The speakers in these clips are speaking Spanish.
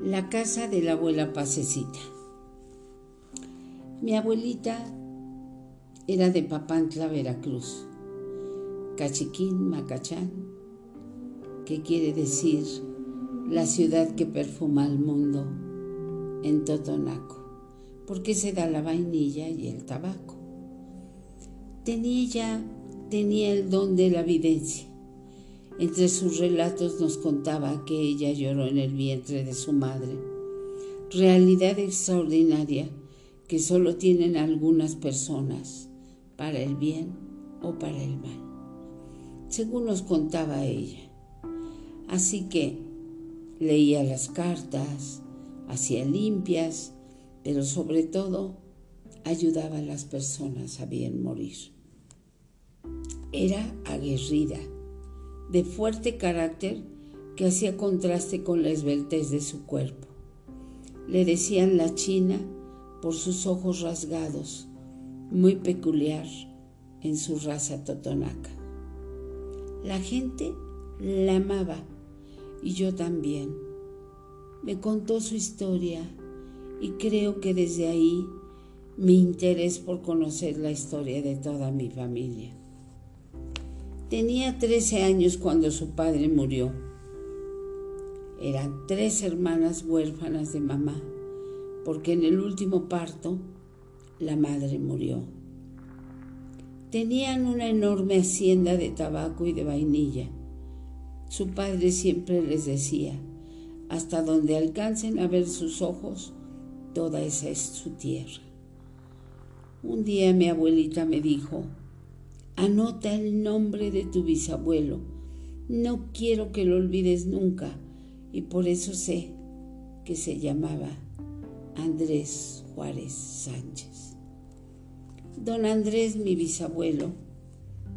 La casa de la abuela Pasecita. Mi abuelita era de Papantla, Veracruz. Cachiquín, Macachán, que quiere decir la ciudad que perfuma al mundo en Totonaco, porque se da la vainilla y el tabaco. Tenía ya, tenía el don de la videncia entre sus relatos nos contaba que ella lloró en el vientre de su madre, realidad extraordinaria que solo tienen algunas personas, para el bien o para el mal, según nos contaba ella. Así que leía las cartas, hacía limpias, pero sobre todo ayudaba a las personas a bien morir. Era aguerrida de fuerte carácter que hacía contraste con la esbeltez de su cuerpo. Le decían la china por sus ojos rasgados, muy peculiar en su raza totonaca. La gente la amaba y yo también. Me contó su historia y creo que desde ahí mi interés por conocer la historia de toda mi familia. Tenía 13 años cuando su padre murió. Eran tres hermanas huérfanas de mamá, porque en el último parto la madre murió. Tenían una enorme hacienda de tabaco y de vainilla. Su padre siempre les decía, hasta donde alcancen a ver sus ojos, toda esa es su tierra. Un día mi abuelita me dijo, Anota el nombre de tu bisabuelo. No quiero que lo olvides nunca y por eso sé que se llamaba Andrés Juárez Sánchez. Don Andrés, mi bisabuelo,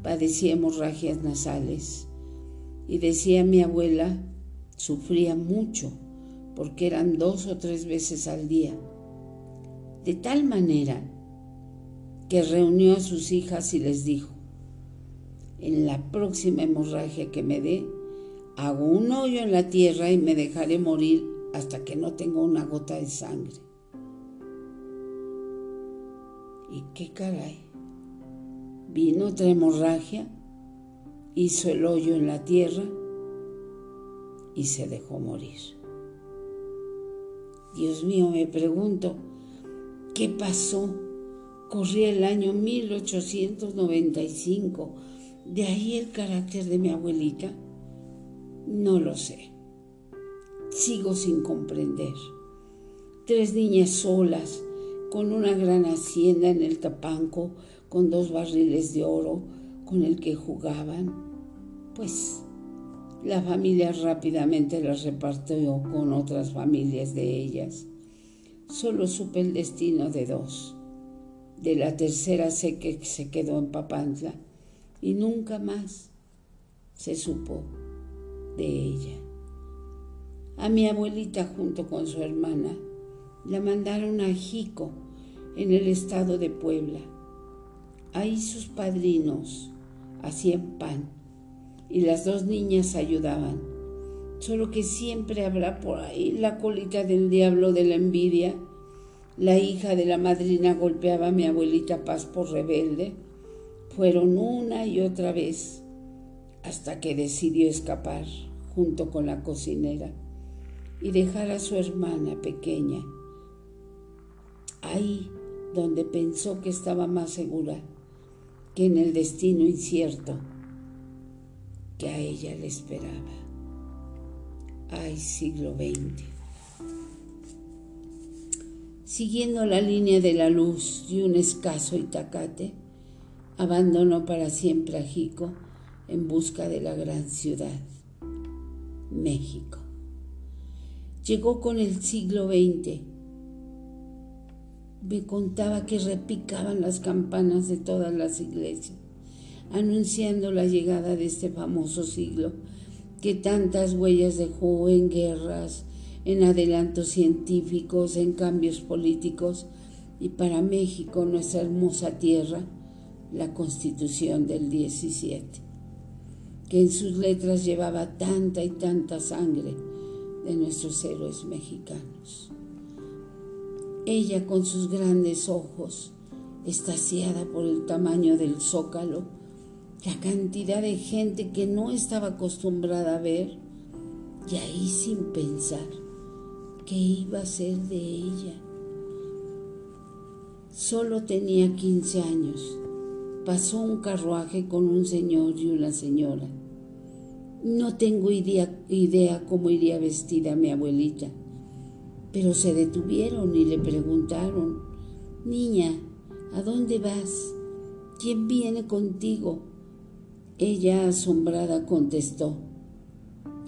padecía hemorragias nasales y decía mi abuela, sufría mucho porque eran dos o tres veces al día. De tal manera que reunió a sus hijas y les dijo, en la próxima hemorragia que me dé, hago un hoyo en la tierra y me dejaré morir hasta que no tenga una gota de sangre. ¿Y qué caray? Vino otra hemorragia, hizo el hoyo en la tierra y se dejó morir. Dios mío, me pregunto, ¿qué pasó? Corría el año 1895 ¿De ahí el carácter de mi abuelita? No lo sé. Sigo sin comprender. Tres niñas solas, con una gran hacienda en el Tapanco, con dos barriles de oro con el que jugaban. Pues la familia rápidamente las repartió con otras familias de ellas. Solo supe el destino de dos. De la tercera sé que se quedó en Papantla y nunca más se supo de ella. A mi abuelita junto con su hermana la mandaron a Jico, en el estado de Puebla. Ahí sus padrinos hacían pan y las dos niñas ayudaban. Solo que siempre habrá por ahí la colita del diablo de la envidia. La hija de la madrina golpeaba a mi abuelita Paz por rebelde fueron una y otra vez hasta que decidió escapar junto con la cocinera y dejar a su hermana pequeña ahí donde pensó que estaba más segura que en el destino incierto que a ella le esperaba. Ay, siglo XX. Siguiendo la línea de la luz de un escaso Itacate, abandonó para siempre a Jico en busca de la gran ciudad, México. Llegó con el siglo XX. Me contaba que repicaban las campanas de todas las iglesias, anunciando la llegada de este famoso siglo que tantas huellas dejó en guerras, en adelantos científicos, en cambios políticos y para México, nuestra hermosa tierra, la Constitución del 17, que en sus letras llevaba tanta y tanta sangre, de nuestros héroes mexicanos. Ella con sus grandes ojos, estaciada por el tamaño del zócalo, la cantidad de gente que no estaba acostumbrada a ver, y ahí sin pensar qué iba a ser de ella. Solo tenía 15 años. Pasó un carruaje con un señor y una señora. No tengo idea, cómo iría vestida mi abuelita, pero se detuvieron y le preguntaron, Niña, ¿a dónde vas? ¿Quién viene contigo? Ella, asombrada, contestó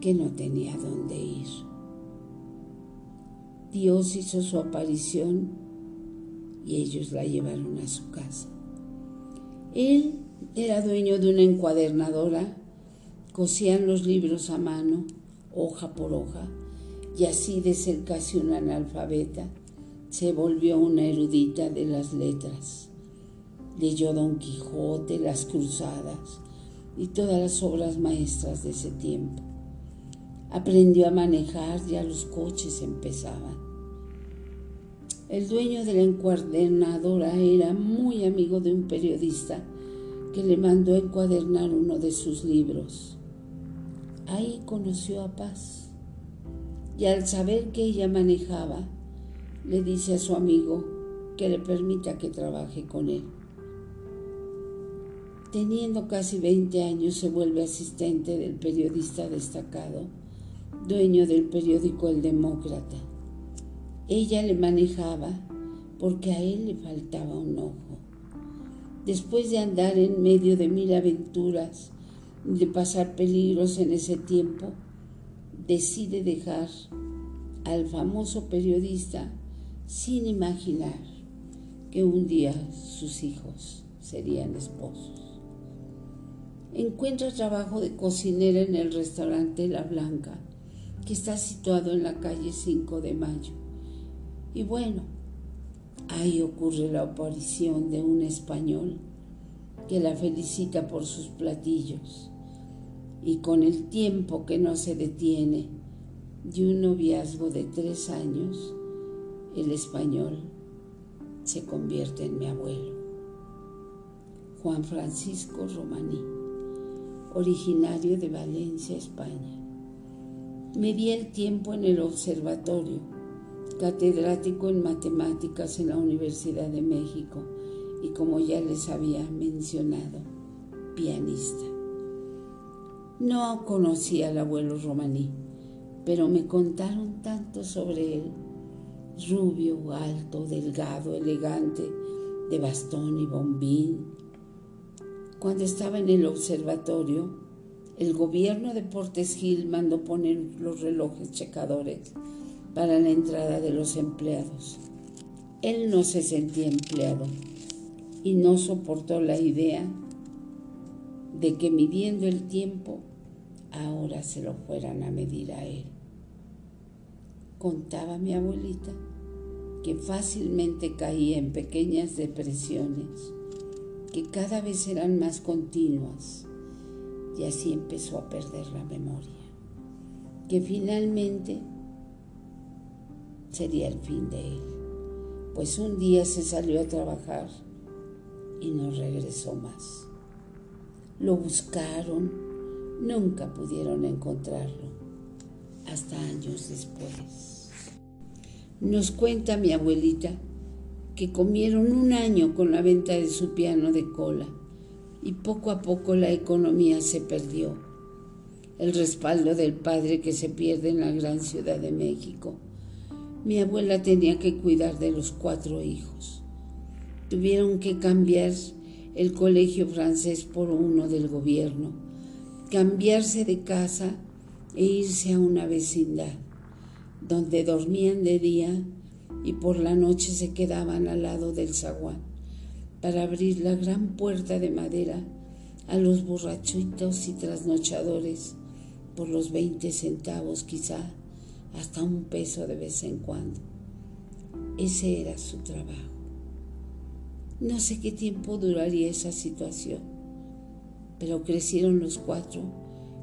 que no tenía dónde ir. Dios hizo su aparición y ellos la llevaron a su casa. Él era dueño de una encuadernadora Cosían los libros a mano, hoja por hoja, y así de ser casi una analfabeta, se volvió una erudita de las letras. Leyó Don Quijote, Las Cruzadas y todas las obras maestras de ese tiempo. Aprendió a manejar, ya los coches empezaban. El dueño de la encuadernadora era muy amigo de un periodista que le mandó encuadernar uno de sus libros. Ahí conoció a Paz y al saber que ella manejaba, le dice a su amigo que le permita que trabaje con él. Teniendo casi 20 años se vuelve asistente del periodista destacado, dueño del periódico El Demócrata. Ella le manejaba porque a él le faltaba un ojo. Después de andar en medio de mil aventuras, de pasar peligros en ese tiempo, decide dejar al famoso periodista sin imaginar que un día sus hijos serían esposos. Encuentra trabajo de cocinera en el restaurante La Blanca, que está situado en la calle 5 de Mayo. Y bueno, ahí ocurre la aparición de un español que la felicita por sus platillos y con el tiempo que no se detiene de un noviazgo de tres años, el español se convierte en mi abuelo. Juan Francisco Romaní, originario de Valencia, España. Me di el tiempo en el observatorio, catedrático en matemáticas en la Universidad de México y como ya les había mencionado, pianista. No conocí al abuelo romaní, pero me contaron tanto sobre él. Rubio, alto, delgado, elegante, de bastón y bombín. Cuando estaba en el observatorio, el gobierno de Portes Gil mandó poner los relojes checadores para la entrada de los empleados. Él no se sentía empleado y no soportó la idea de que midiendo el tiempo ahora se lo fueran a medir a él. Contaba mi abuelita que fácilmente caía en pequeñas depresiones que cada vez eran más continuas y así empezó a perder la memoria, que finalmente sería el fin de él, pues un día se salió a trabajar y no regresó más. Lo buscaron, nunca pudieron encontrarlo, hasta años después. Nos cuenta mi abuelita que comieron un año con la venta de su piano de cola y poco a poco la economía se perdió. El respaldo del padre que se pierde en la gran ciudad de México. Mi abuela tenía que cuidar de los cuatro hijos. Tuvieron que cambiar el colegio francés por uno del gobierno, cambiarse de casa e irse a una vecindad, donde dormían de día y por la noche se quedaban al lado del zaguán para abrir la gran puerta de madera a los borrachitos y trasnochadores por los 20 centavos quizá, hasta un peso de vez en cuando. Ese era su trabajo. No sé qué tiempo duraría esa situación, pero crecieron los cuatro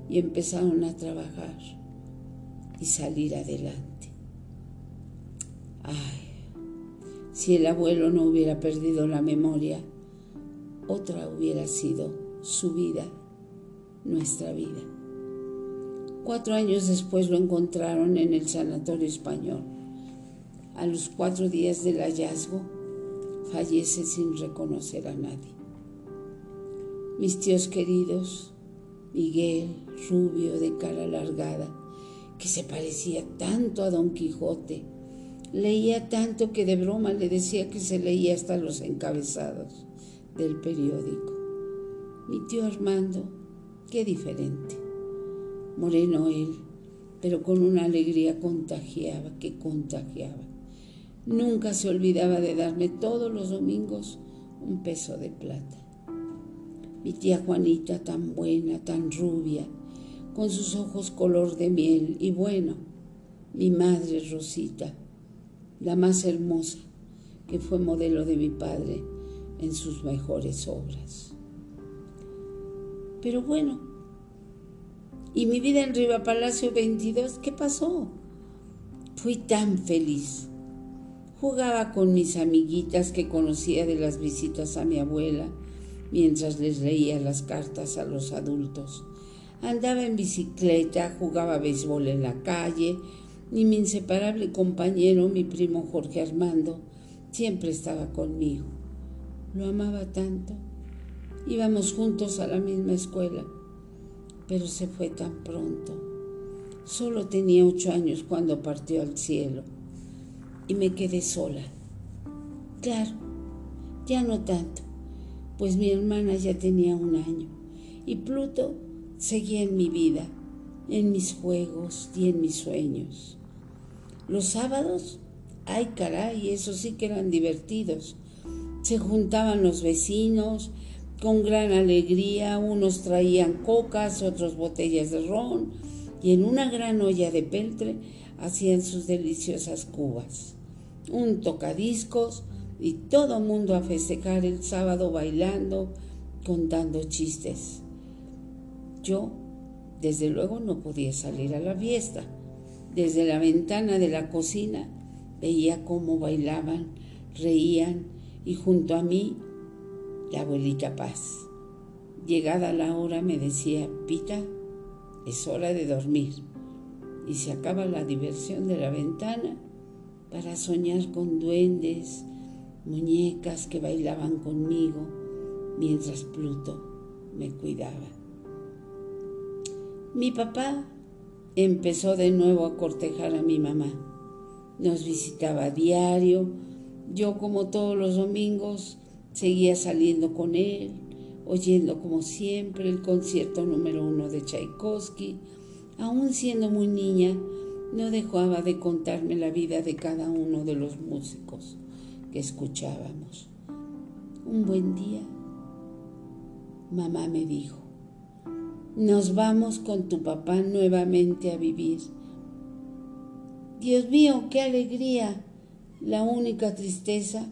y empezaron a trabajar. y salir adelante. Ay, si el abuelo no hubiera perdido la memoria, otra hubiera sido su vida, nuestra vida. Cuatro años después lo encontraron en el sanatorio español. A los cuatro días del hallazgo, fallece sin reconocer a nadie. Mis tíos queridos, Miguel, rubio, de cara alargada, que se parecía tanto a Don Quijote, leía tanto que de broma le decía que se leía hasta los encabezados del periódico. Mi tío Armando, qué diferente. Moreno él, pero con una alegría contagiaba, que contagiaba. Nunca se olvidaba de darme todos los domingos un peso de plata. Mi tía Juanita, tan buena, tan rubia, con sus ojos color de miel, y bueno, mi madre Rosita, la más hermosa, que fue modelo de mi padre en sus mejores obras. Pero bueno, ¿y mi vida en Riva Palacio 22 qué pasó? Fui tan feliz. Jugaba con mis amiguitas que conocía de las visitas a mi abuela mientras les leía las cartas a los adultos. Andaba en bicicleta, jugaba béisbol en la calle, y mi inseparable compañero, mi primo Jorge Armando, siempre estaba conmigo. Lo amaba tanto. Íbamos juntos a la misma escuela, pero se fue tan pronto. Solo tenía ocho años cuando partió al cielo y me quedé sola. Claro, ya no tanto, pues mi hermana ya tenía un año y Pluto seguía en mi vida, en mis juegos y en mis sueños. Los sábados, ay caray, eso sí que eran divertidos. Se juntaban los vecinos con gran alegría, unos traían cocas, otros botellas de ron, y en una gran olla de peltre hacían sus deliciosas cubas. Un tocadiscos y todo mundo a festejar el sábado bailando, contando chistes. Yo, desde luego, no podía salir a la fiesta desde la ventana de la cocina veía cómo bailaban, reían y junto a mí la abuelita Paz. Llegada la hora me decía, Pita, es hora de dormir. Y se acaba la diversión de la ventana para soñar con duendes, muñecas que bailaban conmigo mientras Pluto me cuidaba. Mi papá empezó de nuevo a cortejar a mi mamá. Nos visitaba a diario, yo como todos los domingos seguía saliendo con él, oyendo como siempre el concierto número uno de Tchaikovsky. Aún siendo muy niña, no dejaba de contarme la vida de cada uno de los músicos que escuchábamos. Un buen día, mamá me dijo, nos vamos con tu papá nuevamente a vivir. Dios mío, qué alegría. La única tristeza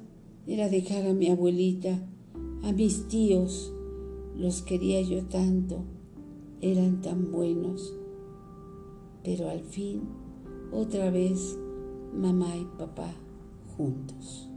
era dejar a mi abuelita, a mis tíos. Los quería yo tanto, eran tan buenos. Pero al fin, otra vez, mamá y papá juntos.